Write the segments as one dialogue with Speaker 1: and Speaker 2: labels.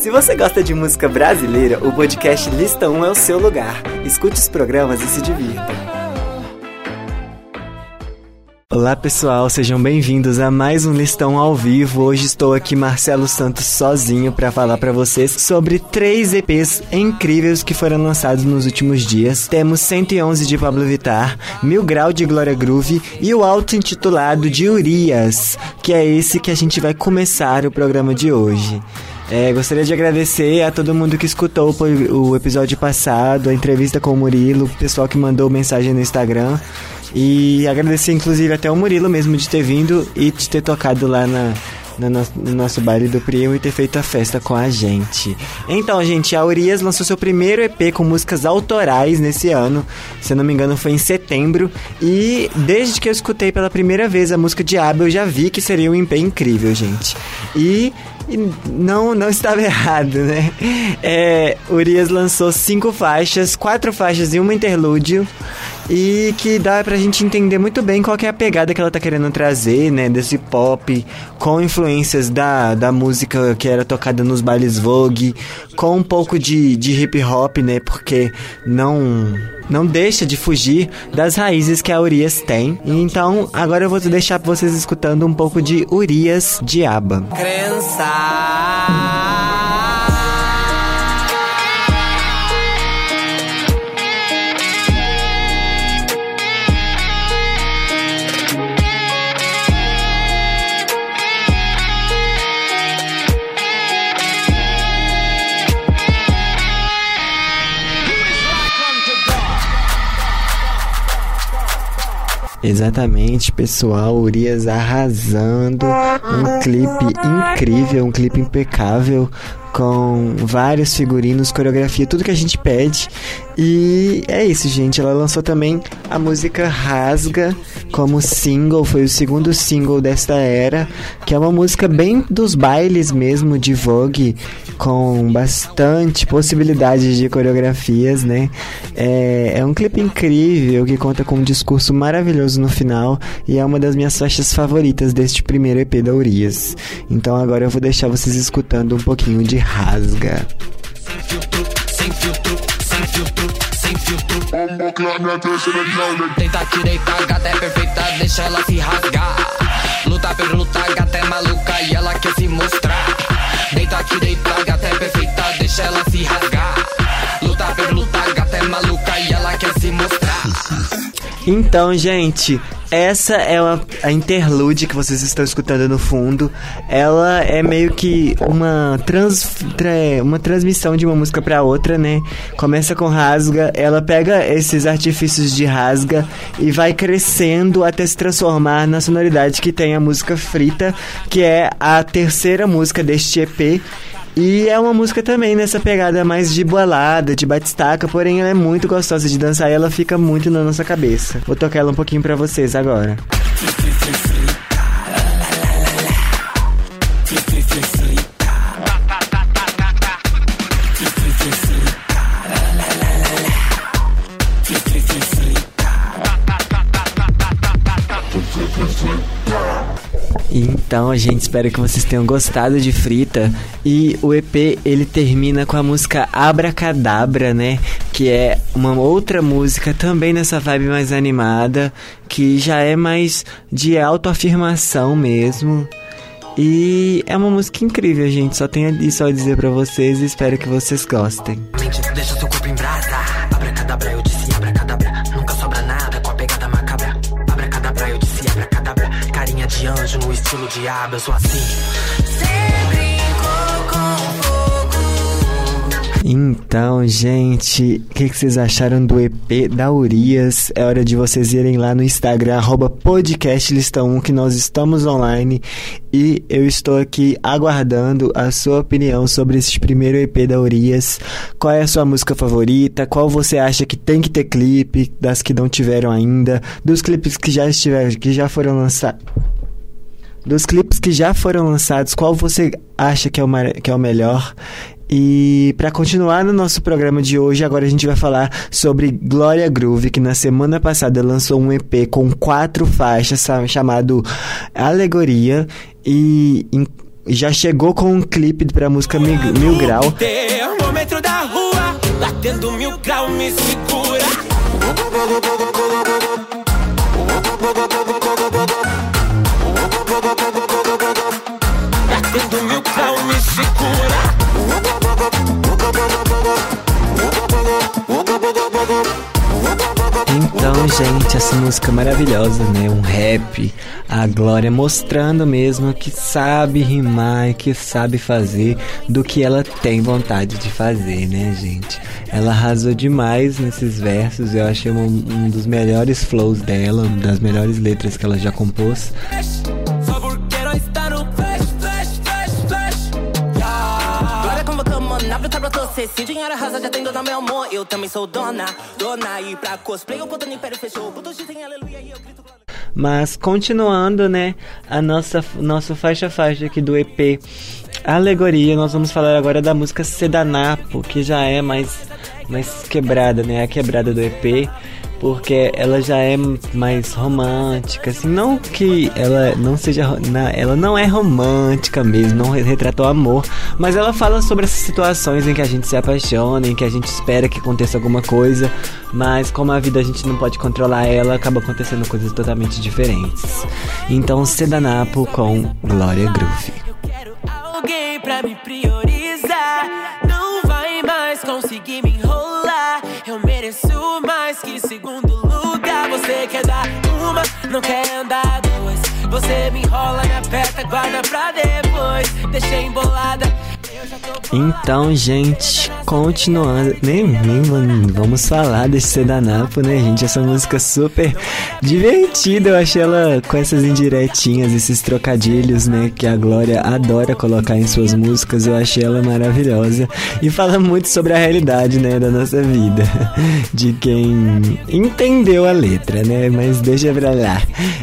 Speaker 1: Se você gosta de música brasileira, o podcast Lista 1 é o seu lugar. Escute os programas e se divirta. Olá pessoal, sejam bem-vindos a mais um listão ao vivo. Hoje estou aqui Marcelo Santos sozinho para falar para vocês sobre três EPs incríveis que foram lançados nos últimos dias. Temos 111 de Pablo Vittar, Mil Grau de Glória Groove e o auto-intitulado de Urias, que é esse que a gente vai começar o programa de hoje. É, gostaria de agradecer a todo mundo que escutou o episódio passado, a entrevista com o Murilo, o pessoal que mandou mensagem no Instagram. E agradecer, inclusive, até o Murilo mesmo de ter vindo e de ter tocado lá na, no nosso, no nosso baile do primo e ter feito a festa com a gente. Então, gente, a Urias lançou seu primeiro EP com músicas autorais nesse ano. Se eu não me engano, foi em setembro. E desde que eu escutei pela primeira vez a música Diabo, eu já vi que seria um EP incrível, gente. E e não, não estava errado, né? É, Urias lançou cinco faixas, quatro faixas e uma interlúdio. E que dá pra gente entender muito bem qual é a pegada que ela tá querendo trazer, né? Desse pop, com influências da, da música que era tocada nos bailes Vogue, com um pouco de, de hip hop, né? Porque não não deixa de fugir das raízes que a Urias tem. Então, agora eu vou deixar vocês escutando um pouco de Urias Diaba. Crença. Exatamente, pessoal. Urias arrasando. Um clipe incrível, um clipe impecável com vários figurinos, coreografia, tudo que a gente pede. E é isso, gente. Ela lançou também a música Rasga como single, foi o segundo single desta era, que é uma música bem dos bailes mesmo de Vogue, com bastante possibilidades de coreografias, né? É, é um clipe incrível que conta com um discurso maravilhoso no final e é uma das minhas faixas favoritas deste primeiro EP da Urias. Então agora eu vou deixar vocês escutando um pouquinho de rasga. Sem filtro, sem filtro, sem filtro, sem filtro. Deita aqui, deita, gata é perfeita, deixa ela se rasgar. Luta por luta, gata é maluca e ela quer se mostrar. Deita aqui, deita, gata é perfeita, deixa ela se rasgar. Luta por luta, gata é maluca e ela quer se mostrar. Então, gente, essa é a, a interlude que vocês estão escutando no fundo. Ela é meio que uma, trans, tra, uma transmissão de uma música para outra, né? Começa com rasga, ela pega esses artifícios de rasga e vai crescendo até se transformar na sonoridade que tem a música Frita, que é a terceira música deste EP e é uma música também nessa pegada mais de balada, de batistaca, porém ela é muito gostosa de dançar e ela fica muito na nossa cabeça. Vou tocar ela um pouquinho para vocês agora. Então, gente, espero que vocês tenham gostado de Frita. E o EP ele termina com a música Abracadabra, né? Que é uma outra música também nessa vibe mais animada, que já é mais de autoafirmação mesmo. E é uma música incrível, gente. Só tenho isso a dizer para vocês e espero que vocês gostem. Deixa seu corpo em brasa. Abracadabra, eu disse abracadabra. No estilo diabo, eu sou assim. Então, gente, o que, que, vocês acharam do EP da Urias? É hora de vocês irem lá no Instagram, arroba podcastlista1, que nós estamos online e eu estou aqui aguardando a sua opinião sobre esse primeiro EP da Urias. Qual é a sua música favorita? Qual você acha que tem que ter clipe, das que não tiveram ainda, dos clipes que já estiveram, que já foram lançados? Dos clipes que já foram lançados, qual você acha que é o, que é o melhor? E para continuar no nosso programa de hoje, agora a gente vai falar sobre Glória Groove, que na semana passada lançou um EP com quatro faixas chamado Alegoria. E já chegou com um clipe pra música Mil, Mil Grau.
Speaker 2: Da rua, batendo mil grau, me segura.
Speaker 1: Então, gente, essa música é maravilhosa, né? Um rap, a Glória mostrando mesmo que sabe rimar e que sabe fazer do que ela tem vontade de fazer, né, gente? Ela arrasou demais nesses versos, eu achei um, um dos melhores flows dela, uma das melhores letras que ela já compôs.
Speaker 3: Arrasa, já tem dona, meu amor. Eu também sou dona, dona. E pra cosplay, no império, fechou. Aleluia e eu grito.
Speaker 1: Mas continuando, né, a nossa nosso faixa faixa aqui do EP Alegoria, nós vamos falar agora da música Sedanapo, que já é mais mais quebrada, né, a quebrada do EP, porque ela já é mais romântica, assim, não que ela não seja, ela não é romântica mesmo, não re- retratou amor, mas ela fala sobre essas situações em que a gente se apaixona, em que a gente espera que aconteça alguma coisa, mas como a vida a gente não pode controlar ela, acaba acontecendo coisas totalmente diferentes. Então, Sedanapo com Glória Groove.
Speaker 3: Eu quero alguém pra me priorizar. Não quer andar duas. Você me enrola, me aperta, guarda pra depois. Deixei embolada.
Speaker 1: Então, gente, continuando, nem, nem mano, vamos falar desse Sedanapo, né, gente? Essa música é super divertida, eu achei ela com essas indiretinhas, esses trocadilhos, né, que a Glória adora colocar em suas músicas, eu achei ela maravilhosa. E fala muito sobre a realidade, né, da nossa vida, de quem entendeu a letra, né, mas deixa pra lá.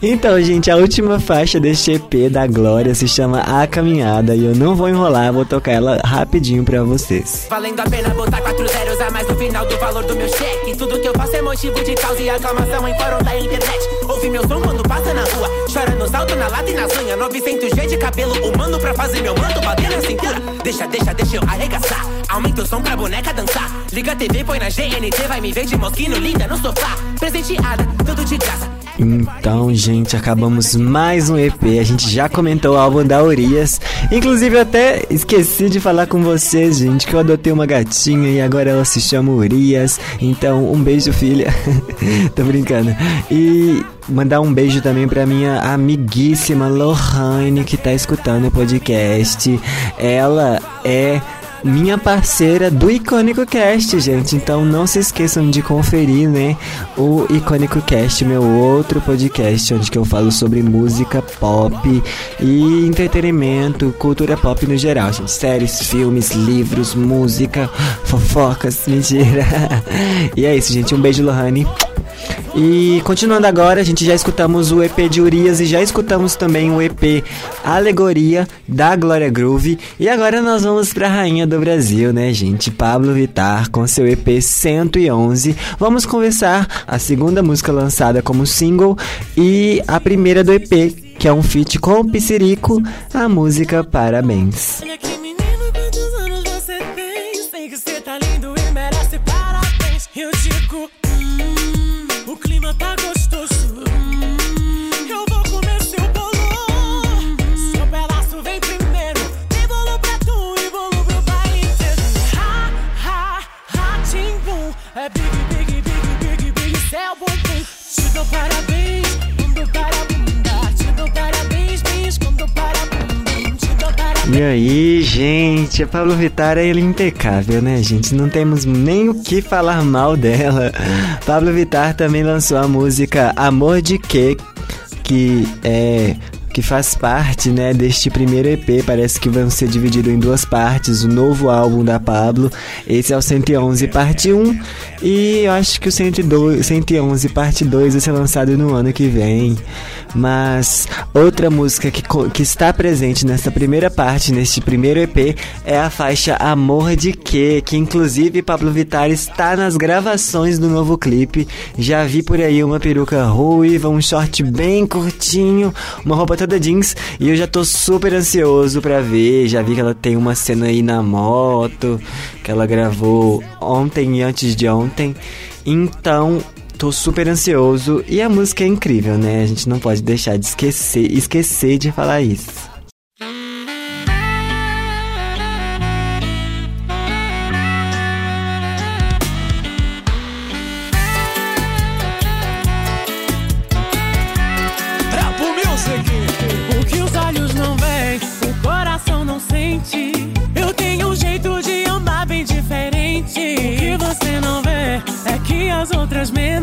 Speaker 1: Então, gente, a última faixa deste EP da Glória se chama A Caminhada. E eu não vou enrolar, vou tocar ela rapidinho pra vocês.
Speaker 3: Valendo a pena botar quatro zeros a mais no final do valor do meu cheque. Tudo que eu faço é motivo de causa e aclamação em fórum da internet. Ouve meu som quando passa na rua. Chora no salto, na lata e nas unhas. 900 G de cabelo humano pra fazer meu manto bater na cintura. Deixa, deixa, deixa eu arregaçar. Aumenta o som pra boneca dançar. Liga a TV, põe na GNT, vai me ver de mosquino linda no sofá. Presenteada, tudo de graça.
Speaker 1: Então, gente, acabamos mais um EP. A gente já comentou o álbum da Urias. Inclusive, eu até esqueci de falar com vocês, gente, que eu adotei uma gatinha e agora ela se chama Urias. Então, um beijo, filha. Tô brincando. E mandar um beijo também pra minha amiguíssima Lohane, que tá escutando o podcast. Ela é minha parceira do Icônico Cast, gente. Então não se esqueçam de conferir, né, o Icônico Cast, meu outro podcast onde que eu falo sobre música pop e entretenimento, cultura pop no geral, gente. Séries, filmes, livros, música, fofocas, mentira. e é isso, gente. Um beijo, Lohane. E continuando agora, a gente já escutamos o EP de Urias e já escutamos também o EP Alegoria da Glória Groove. E agora nós vamos pra Rainha do Brasil, né, gente? Pablo Vittar com seu EP 111. Vamos conversar a segunda música lançada como single e a primeira do EP, que é um feat com o Piscirico, a música Parabéns.
Speaker 3: E
Speaker 1: aí, gente, a Pablo Vittar é impecável, né, gente? Não temos nem o que falar mal dela. Pablo Vittar também lançou a música Amor de Quê, que é que faz parte, né, deste primeiro EP. Parece que vão ser dividido em duas partes, o novo álbum da Pablo. Esse é o 111 parte 1 e eu acho que o 102, 111 parte 2 vai ser lançado no ano que vem. Mas outra música que, que está presente nessa primeira parte, neste primeiro EP, é a faixa Amor de Quê, que inclusive Pablo Vittar está nas gravações do novo clipe. Já vi por aí uma peruca ruiva, um short bem curtinho, uma roupa toda Jeans e eu já tô super ansioso pra ver. Já vi que ela tem uma cena aí na moto que ela gravou ontem e antes de ontem. Então, tô super ansioso e a música é incrível, né? A gente não pode deixar de esquecer, esquecer de falar isso.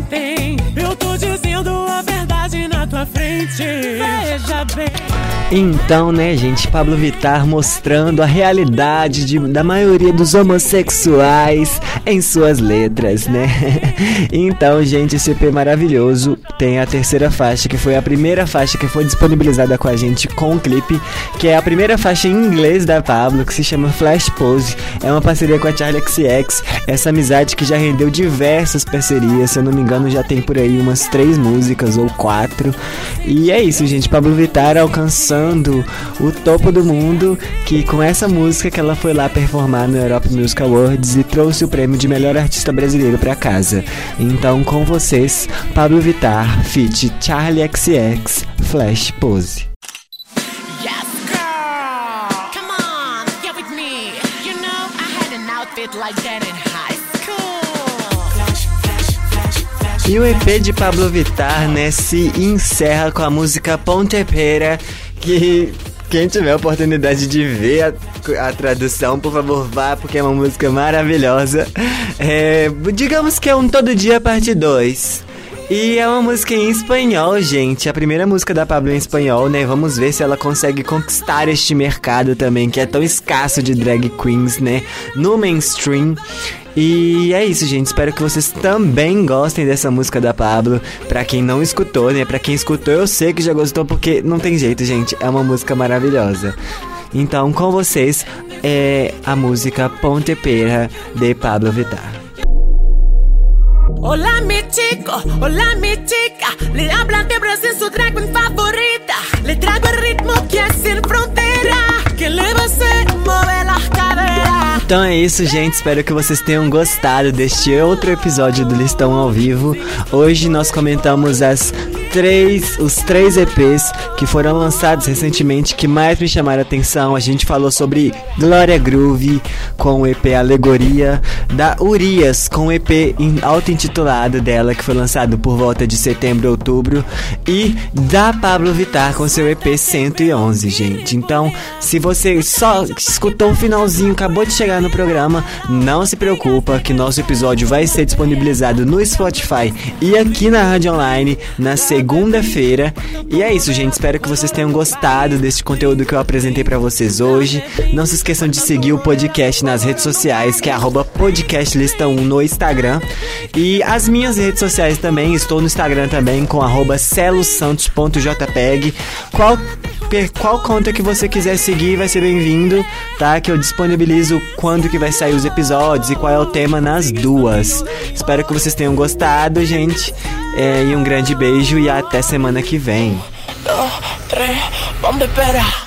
Speaker 3: thing. Tua frente. Veja bem.
Speaker 1: Então, né, gente, Pablo Vittar mostrando a realidade de- da maioria dos homossexuais em suas letras, né? Então, gente, esse EP maravilhoso tem a terceira faixa, que foi a primeira faixa que foi disponibilizada com a gente com o clipe, que é a primeira faixa em inglês da Pablo, que se chama Flash Pose. É uma parceria com a Charlie XX, essa amizade que já rendeu diversas parcerias, se eu não me engano, já tem por aí umas três músicas ou quatro. E é isso, gente, Pablo Vittar alcançando o topo do mundo, que com essa música que ela foi lá performar no Europe Music Awards e trouxe o prêmio de melhor artista brasileiro pra casa. Então, com vocês, Pablo Vittar, feat Charlie XX, Flash Pose.
Speaker 4: Yes,
Speaker 1: E o EP de Pablo Vittar, né, se encerra com a música Ponte Pera, que quem tiver a oportunidade de ver a, a tradução, por favor, vá, porque é uma música maravilhosa. É, digamos que é um Todo Dia Parte 2. E é uma música em espanhol, gente. A primeira música da Pablo em espanhol, né? Vamos ver se ela consegue conquistar este mercado também, que é tão escasso de drag queens, né? No mainstream. E é isso, gente. Espero que vocês também gostem dessa música da Pablo. Pra quem não escutou, né? Pra quem escutou, eu sei que já gostou, porque não tem jeito, gente. É uma música maravilhosa. Então, com vocês, é a música Ponte Pera de Pablo Vittar.
Speaker 3: Hola mi chico, hola mi chica. Le hablan de Brasil, su drag queen favorita. Le traigo el ritmo que es sin frontera. Que le va a hacer mover las caderas.
Speaker 1: Então é isso, gente. Espero que vocês tenham gostado deste outro episódio do Listão ao Vivo. Hoje nós comentamos as três, os três EPs que foram lançados recentemente que mais me chamaram a atenção. A gente falou sobre Glória Groove com o EP Alegoria, da Urias com o EP auto-intitulado dela que foi lançado por volta de setembro, outubro e da Pablo Vittar com seu EP 111, gente. Então, se você só escutou o finalzinho, acabou de chegar no programa, não se preocupa que nosso episódio vai ser disponibilizado no Spotify e aqui na Rádio Online na segunda-feira. E é isso, gente. Espero que vocês tenham gostado deste conteúdo que eu apresentei pra vocês hoje. Não se esqueçam de seguir o podcast nas redes sociais, que é arroba podcastlista1 no Instagram. E as minhas redes sociais também, estou no Instagram também com celosantos.jpeg. Qual, qual conta que você quiser seguir vai ser bem-vindo, tá? Que eu disponibilizo quando que vai sair os episódios e qual é o tema nas duas. Espero que vocês tenham gostado, gente. É, e um grande beijo e até semana que vem.
Speaker 4: Dos, tres, ponte pera.